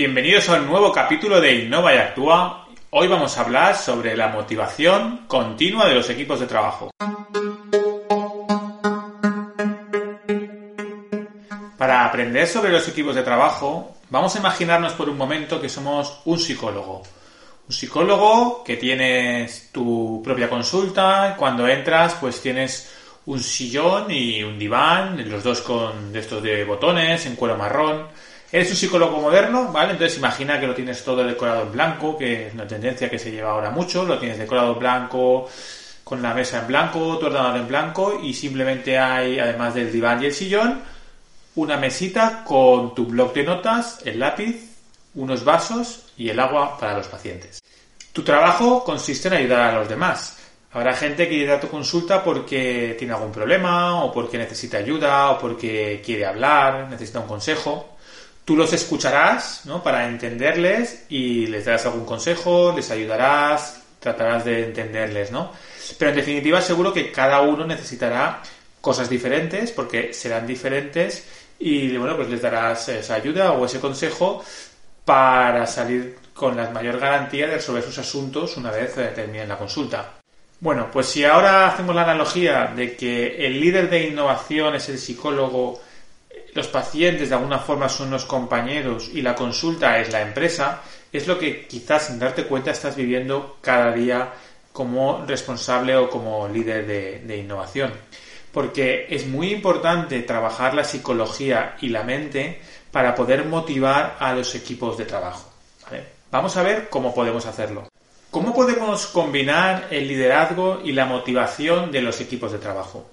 Bienvenidos a un nuevo capítulo de Innova y Actúa. Hoy vamos a hablar sobre la motivación continua de los equipos de trabajo. Para aprender sobre los equipos de trabajo, vamos a imaginarnos por un momento que somos un psicólogo. Un psicólogo que tienes tu propia consulta, cuando entras pues tienes un sillón y un diván, los dos con estos de botones, en cuero marrón. Eres un psicólogo moderno, ¿vale? Entonces imagina que lo tienes todo decorado en blanco, que es una tendencia que se lleva ahora mucho, lo tienes decorado en blanco, con la mesa en blanco, tu ordenador en blanco y simplemente hay, además del diván y el sillón, una mesita con tu blog de notas, el lápiz, unos vasos y el agua para los pacientes. Tu trabajo consiste en ayudar a los demás. Habrá gente que irá a tu consulta porque tiene algún problema o porque necesita ayuda o porque quiere hablar, necesita un consejo. Tú los escucharás ¿no? para entenderles y les darás algún consejo, les ayudarás, tratarás de entenderles, ¿no? Pero en definitiva seguro que cada uno necesitará cosas diferentes porque serán diferentes y bueno, pues les darás esa ayuda o ese consejo para salir con la mayor garantía de resolver sus asuntos una vez eh, terminen la consulta. Bueno, pues si ahora hacemos la analogía de que el líder de innovación es el psicólogo los pacientes de alguna forma son los compañeros y la consulta es la empresa, es lo que quizás sin darte cuenta estás viviendo cada día como responsable o como líder de, innovación. Porque es muy importante trabajar la psicología y la mente para poder motivar a los equipos de trabajo. Vamos a ver cómo podemos hacerlo. ¿Cómo podemos combinar el liderazgo y la motivación de los equipos de trabajo?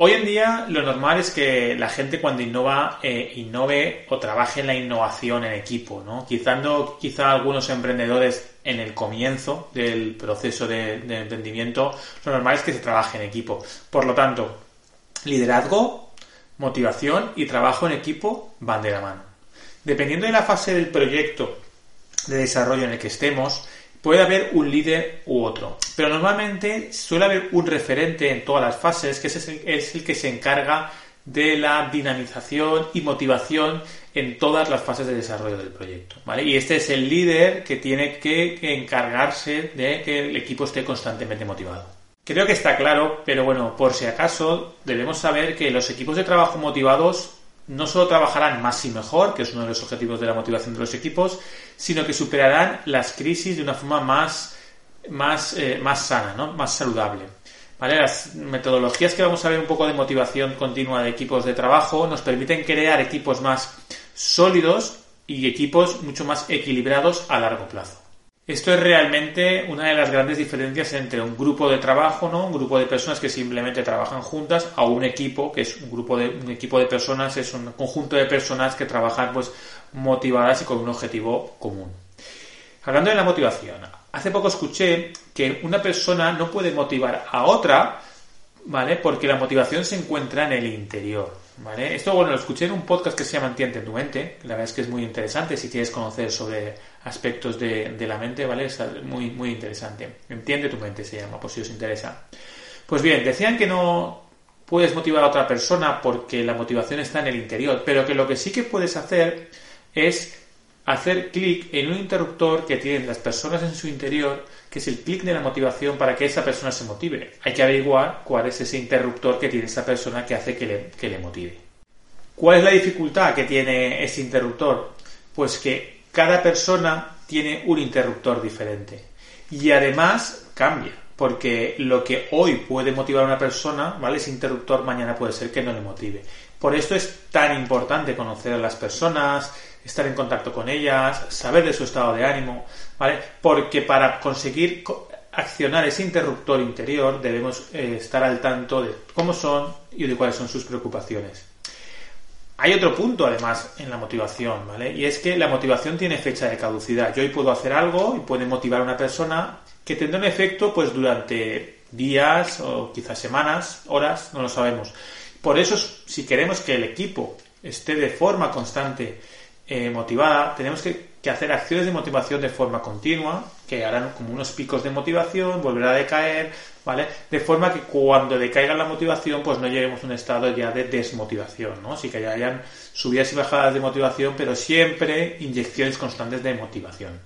Hoy en día lo normal es que la gente cuando innova, eh, innove o trabaje en la innovación en equipo, ¿no? Quizá, quizá algunos emprendedores en el comienzo del proceso de, de emprendimiento, lo normal es que se trabaje en equipo. Por lo tanto, liderazgo, motivación y trabajo en equipo van de la mano. Dependiendo de la fase del proyecto de desarrollo en el que estemos, Puede haber un líder u otro, pero normalmente suele haber un referente en todas las fases que es el, que se encarga de la dinamización y motivación en todas las fases de desarrollo del proyecto. Y este es el líder que tiene que encargarse de que el equipo esté constantemente motivado. Creo que está claro, pero bueno, por si acaso, debemos saber que los equipos de trabajo motivados no solo trabajarán más y mejor, que es uno de los objetivos de la motivación de los equipos, sino que superarán las crisis de una forma más, más, eh, más sana, ¿no? más saludable. Las metodologías que vamos a ver un poco de motivación continua de equipos de trabajo nos permiten crear equipos más sólidos y equipos mucho más equilibrados a largo plazo. Esto es realmente una de las grandes diferencias entre un grupo de trabajo, ¿no? Un grupo de personas que simplemente trabajan juntas a un equipo, que es un grupo de un equipo de personas, es un conjunto de personas que trabajan pues motivadas y con un objetivo común. Hablando de la motivación, hace poco escuché que una persona no puede motivar a otra, ¿vale? Porque la motivación se encuentra en el interior, ¿vale? Esto, bueno, lo escuché en un podcast que se llama Entiende tu mente, la verdad es que es muy interesante si quieres conocer sobre aspectos de, la mente, ¿vale? Es muy, muy interesante. Entiende tu mente se llama, por si os interesa. Pues bien, decían que no puedes motivar a otra persona porque la motivación está en el interior, pero que lo que sí que puedes hacer es hacer clic en un interruptor que tienen las personas en su interior, que es el clic de la motivación para que esa persona se motive. Hay que averiguar cuál es ese interruptor que tiene esa persona que hace que le, que le motive. ¿Cuál es la dificultad que tiene ese interruptor? Pues que cada persona tiene un interruptor diferente. Y además cambia, porque lo que hoy puede motivar a una persona, ¿vale? Ese interruptor mañana puede ser que no le motive. Por esto es tan importante conocer a las personas, estar en contacto con ellas, saber de su estado de ánimo, ¿vale? Porque para conseguir accionar ese interruptor interior debemos eh, estar al tanto de cómo son y de cuáles son sus preocupaciones. Hay otro punto, además, en la motivación, ¿vale? Y es que la motivación tiene fecha de caducidad. Yo hoy puedo hacer algo y puede motivar a una persona que tendrá un efecto, pues, durante días o quizás semanas, horas, no lo sabemos. Por eso, si queremos que el equipo esté de forma constante eh, motivada, tenemos que, hacer acciones de motivación de forma continua, que harán como unos picos de motivación, volverá a decaer, ¿vale? De forma que cuando decaiga la motivación, pues no lleguemos a un estado ya de desmotivación, ¿no? Así que ya hayan subidas y bajadas de motivación, pero siempre inyecciones constantes de motivación.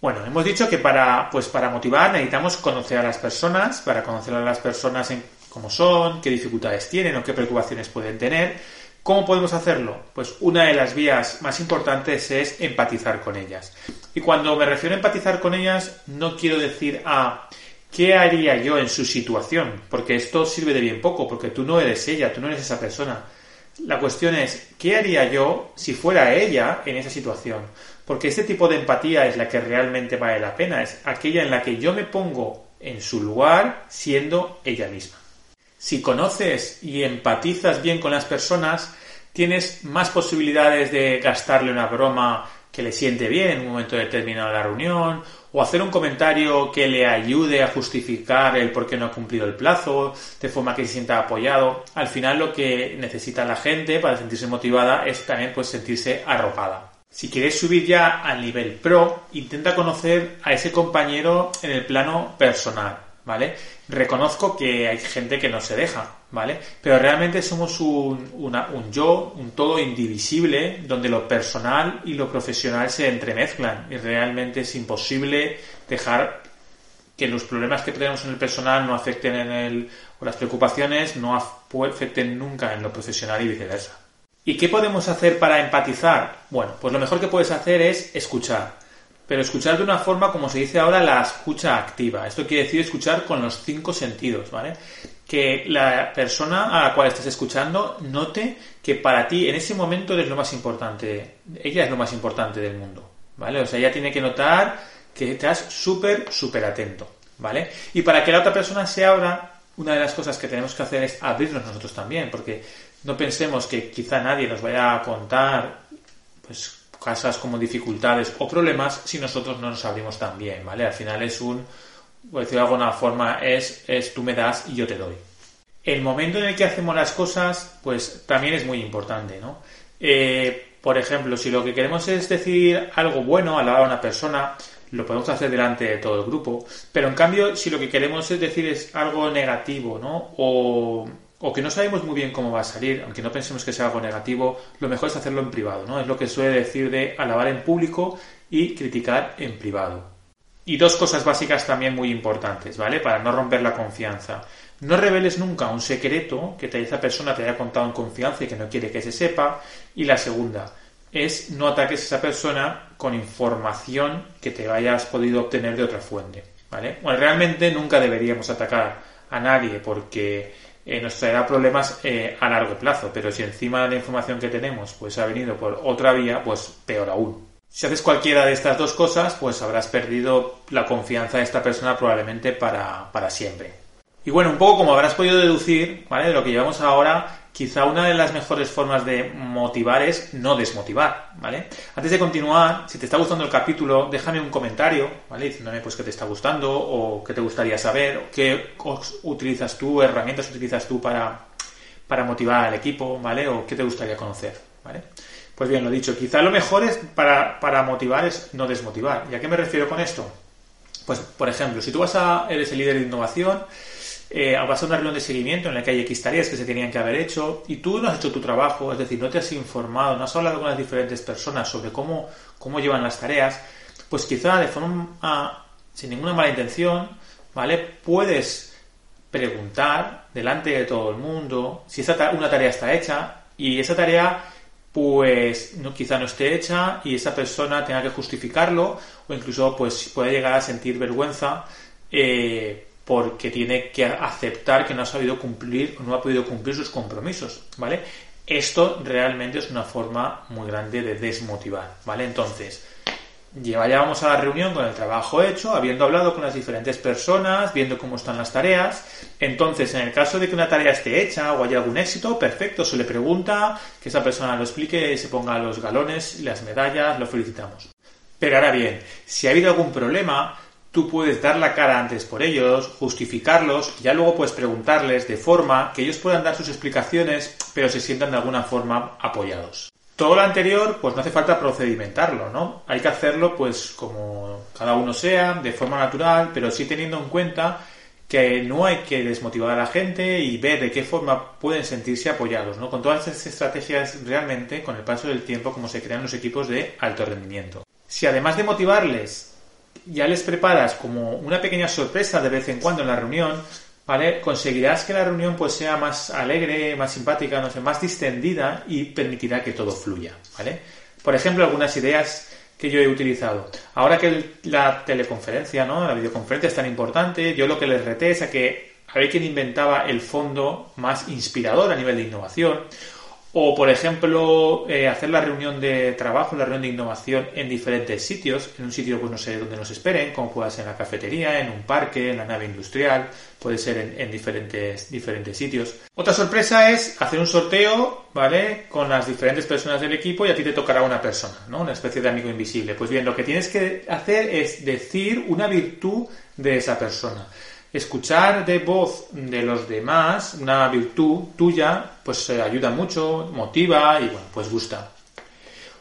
Bueno, hemos dicho que para, pues para motivar necesitamos conocer a las personas, para conocer a las personas en cómo son, qué dificultades tienen o qué preocupaciones pueden tener, ¿Cómo podemos hacerlo? Pues una de las vías más importantes es empatizar con ellas. Y cuando me refiero a empatizar con ellas, no quiero decir a ah, qué haría yo en su situación, porque esto sirve de bien poco, porque tú no eres ella, tú no eres esa persona. La cuestión es, ¿qué haría yo si fuera ella en esa situación? Porque este tipo de empatía es la que realmente vale la pena, es aquella en la que yo me pongo en su lugar siendo ella misma. Si conoces y empatizas bien con las personas, tienes más posibilidades de gastarle una broma que le siente bien en un momento determinado de la reunión, o hacer un comentario que le ayude a justificar el por qué no ha cumplido el plazo, de forma que se sienta apoyado. Al final lo que necesita la gente para sentirse motivada es también pues sentirse arropada. Si quieres subir ya al nivel pro, intenta conocer a ese compañero en el plano personal. ¿Vale? Reconozco que hay gente que no se deja, ¿vale? Pero realmente somos un, yo, un todo indivisible, donde lo personal y lo profesional se entremezclan y realmente es imposible dejar que los problemas que tenemos en el personal no afecten en el, o las preocupaciones no afecten nunca en lo profesional y viceversa. ¿Y qué podemos hacer para empatizar? Bueno, pues lo mejor que puedes hacer es escuchar pero escuchar de una forma, como se dice ahora, la escucha activa. Esto quiere decir escuchar con los cinco sentidos, ¿vale? Que la persona a la cual estás escuchando note que para ti en ese momento eres lo más importante. Ella es lo más importante del mundo, ¿vale? O sea, ella tiene que notar que estás súper, súper atento, ¿vale? Y para que la otra persona se abra, una de las cosas que tenemos que hacer es abrirnos nosotros también, porque no pensemos que quizá nadie nos vaya a contar, pues, casas como dificultades o problemas si nosotros no nos abrimos tan bien, ¿vale? Al final es un, por decirlo de alguna forma, es, es tú me das y yo te doy. El momento en el que hacemos las cosas, pues también es muy importante, ¿no? Eh, por ejemplo, si lo que queremos es decir algo bueno a la a una persona, lo podemos hacer delante de todo el grupo, pero en cambio, si lo que queremos es decir es algo negativo, ¿no? O o que no sabemos muy bien cómo va a salir, aunque no pensemos que sea algo negativo, lo mejor es hacerlo en privado, ¿no? Es lo que suele decir de alabar en público y criticar en privado. Y dos cosas básicas también muy importantes, ¿vale? Para no romper la confianza. No reveles nunca un secreto que esa persona te haya contado en confianza y que no quiere que se sepa. Y la segunda es no ataques a esa persona con información que te hayas podido obtener de otra fuente, ¿vale? Bueno, realmente nunca deberíamos atacar a nadie porque eh, nos traerá problemas eh, a largo plazo. Pero si encima la información que tenemos pues ha venido por otra vía, pues peor aún. Si haces cualquiera de estas dos cosas, pues habrás perdido la confianza de esta persona probablemente para, para siempre. Y bueno, un poco como habrás podido deducir, ¿vale? De lo que llevamos ahora, quizá una de las mejores formas de motivar es no desmotivar, ¿vale? Antes de continuar, si te está gustando el capítulo, déjame un comentario, ¿vale? Diciéndome pues qué te está gustando o qué te gustaría saber, o qué utilizas tú, herramientas utilizas tú para, para motivar al equipo, ¿vale? O qué te gustaría conocer, ¿vale? Pues bien, lo dicho, quizá lo mejor es para, para motivar es no desmotivar. ¿Y a qué me refiero con esto? Pues, por ejemplo, si tú vas a, eres el líder de innovación, eh, a una reunión de seguimiento en la que hay X tareas que se tenían que haber hecho y tú no has hecho tu trabajo, es decir, no te has informado, no has hablado con las diferentes personas sobre cómo, cómo llevan las tareas, pues quizá de forma sin ninguna mala intención, ¿vale? Puedes preguntar delante de todo el mundo si esa una tarea está hecha y esa tarea pues no, quizá no esté hecha y esa persona tenga que justificarlo o incluso pues puede llegar a sentir vergüenza eh, porque tiene que aceptar que no ha sabido cumplir o no ha podido cumplir sus compromisos, ¿vale? Esto realmente es una forma muy grande de desmotivar, ¿vale? Entonces, vamos a la reunión con el trabajo hecho, habiendo hablado con las diferentes personas, viendo cómo están las tareas. Entonces, en el caso de que una tarea esté hecha o haya algún éxito, perfecto, se le pregunta, que esa persona lo explique y se ponga los galones, las medallas, lo felicitamos. Pero ahora bien, si ha habido algún problema, tú puedes dar la cara antes por ellos, justificarlos, y ya luego puedes preguntarles de forma que ellos puedan dar sus explicaciones, pero se sientan de alguna forma apoyados. Todo lo anterior, pues no hace falta procedimentarlo, ¿no? Hay que hacerlo, pues, como cada uno sea, de forma natural, pero sí teniendo en cuenta que no hay que desmotivar a la gente y ver de qué forma pueden sentirse apoyados, ¿no? Con todas estas estrategias realmente, con el paso del tiempo, como se crean los equipos de alto rendimiento. Si además de motivarles, ya les preparas como una pequeña sorpresa de vez en cuando en la reunión, ¿vale? Conseguirás que la reunión pues sea más alegre, más simpática, no sé, más distendida y permitirá que todo fluya, ¿vale? Por ejemplo, algunas ideas que yo he utilizado. Ahora que la teleconferencia, ¿no? La videoconferencia es tan importante, yo lo que les reté es a que a ver quién inventaba el fondo más inspirador a nivel de innovación o, por ejemplo, eh, hacer la reunión de trabajo, la reunión de innovación en diferentes sitios, en un sitio, pues no sé, donde nos esperen, como pueda ser en la cafetería, en un parque, en la nave industrial, puede ser en, diferentes, diferentes sitios. Otra sorpresa es hacer un sorteo, ¿vale? Con las diferentes personas del equipo y a ti te tocará una persona, ¿no? Una especie de amigo invisible. Pues bien, lo que tienes que hacer es decir una virtud de esa persona escuchar de voz de los demás una virtud tuya, pues eh, ayuda mucho, motiva y bueno, pues gusta.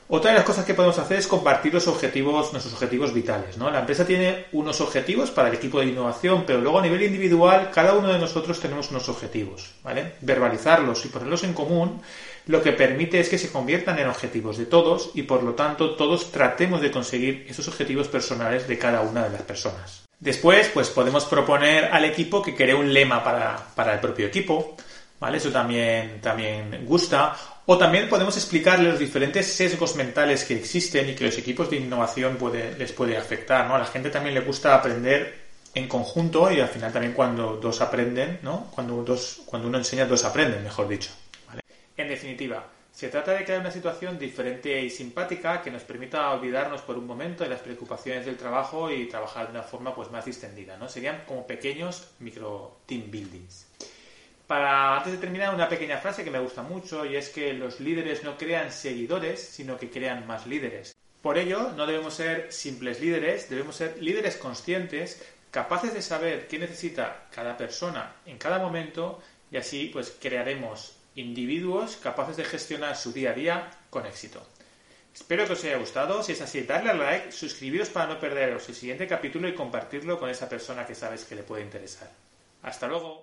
Otra de las cosas que podemos hacer es compartir los objetivos, nuestros objetivos vitales. ¿no? La empresa tiene unos objetivos para el equipo de innovación, pero luego a nivel individual cada uno de nosotros tenemos unos objetivos. ¿vale? Verbalizarlos y ponerlos en común lo que permite es que se conviertan en objetivos de todos y por lo tanto todos tratemos de conseguir esos objetivos personales de cada una de las personas. Después, pues podemos proponer al equipo que cree un lema para, el propio equipo, ¿vale? Eso también, también gusta. O también podemos explicarle los diferentes sesgos mentales que existen y que los equipos de innovación les puede afectar, ¿no? A la gente también le gusta aprender en conjunto y al final también cuando dos aprenden, ¿no? Cuando, dos, cuando uno enseña, dos aprenden, mejor dicho. En definitiva, se trata de crear una situación diferente y simpática que nos permita olvidarnos por un momento de las preocupaciones del trabajo y trabajar de una forma pues más distendida, ¿no? Serían como pequeños micro team buildings. Para antes de terminar una pequeña frase que me gusta mucho y es que los líderes no crean seguidores, sino que crean más líderes. Por ello, no debemos ser simples líderes, debemos ser líderes conscientes, capaces de saber qué necesita cada persona en cada momento y así pues crearemos individuos capaces de gestionar su día a día con éxito. Espero que os haya gustado. Si es así, darle al like, suscribiros para no perderos el siguiente capítulo y compartirlo con esa persona que sabes que le puede interesar. Hasta luego.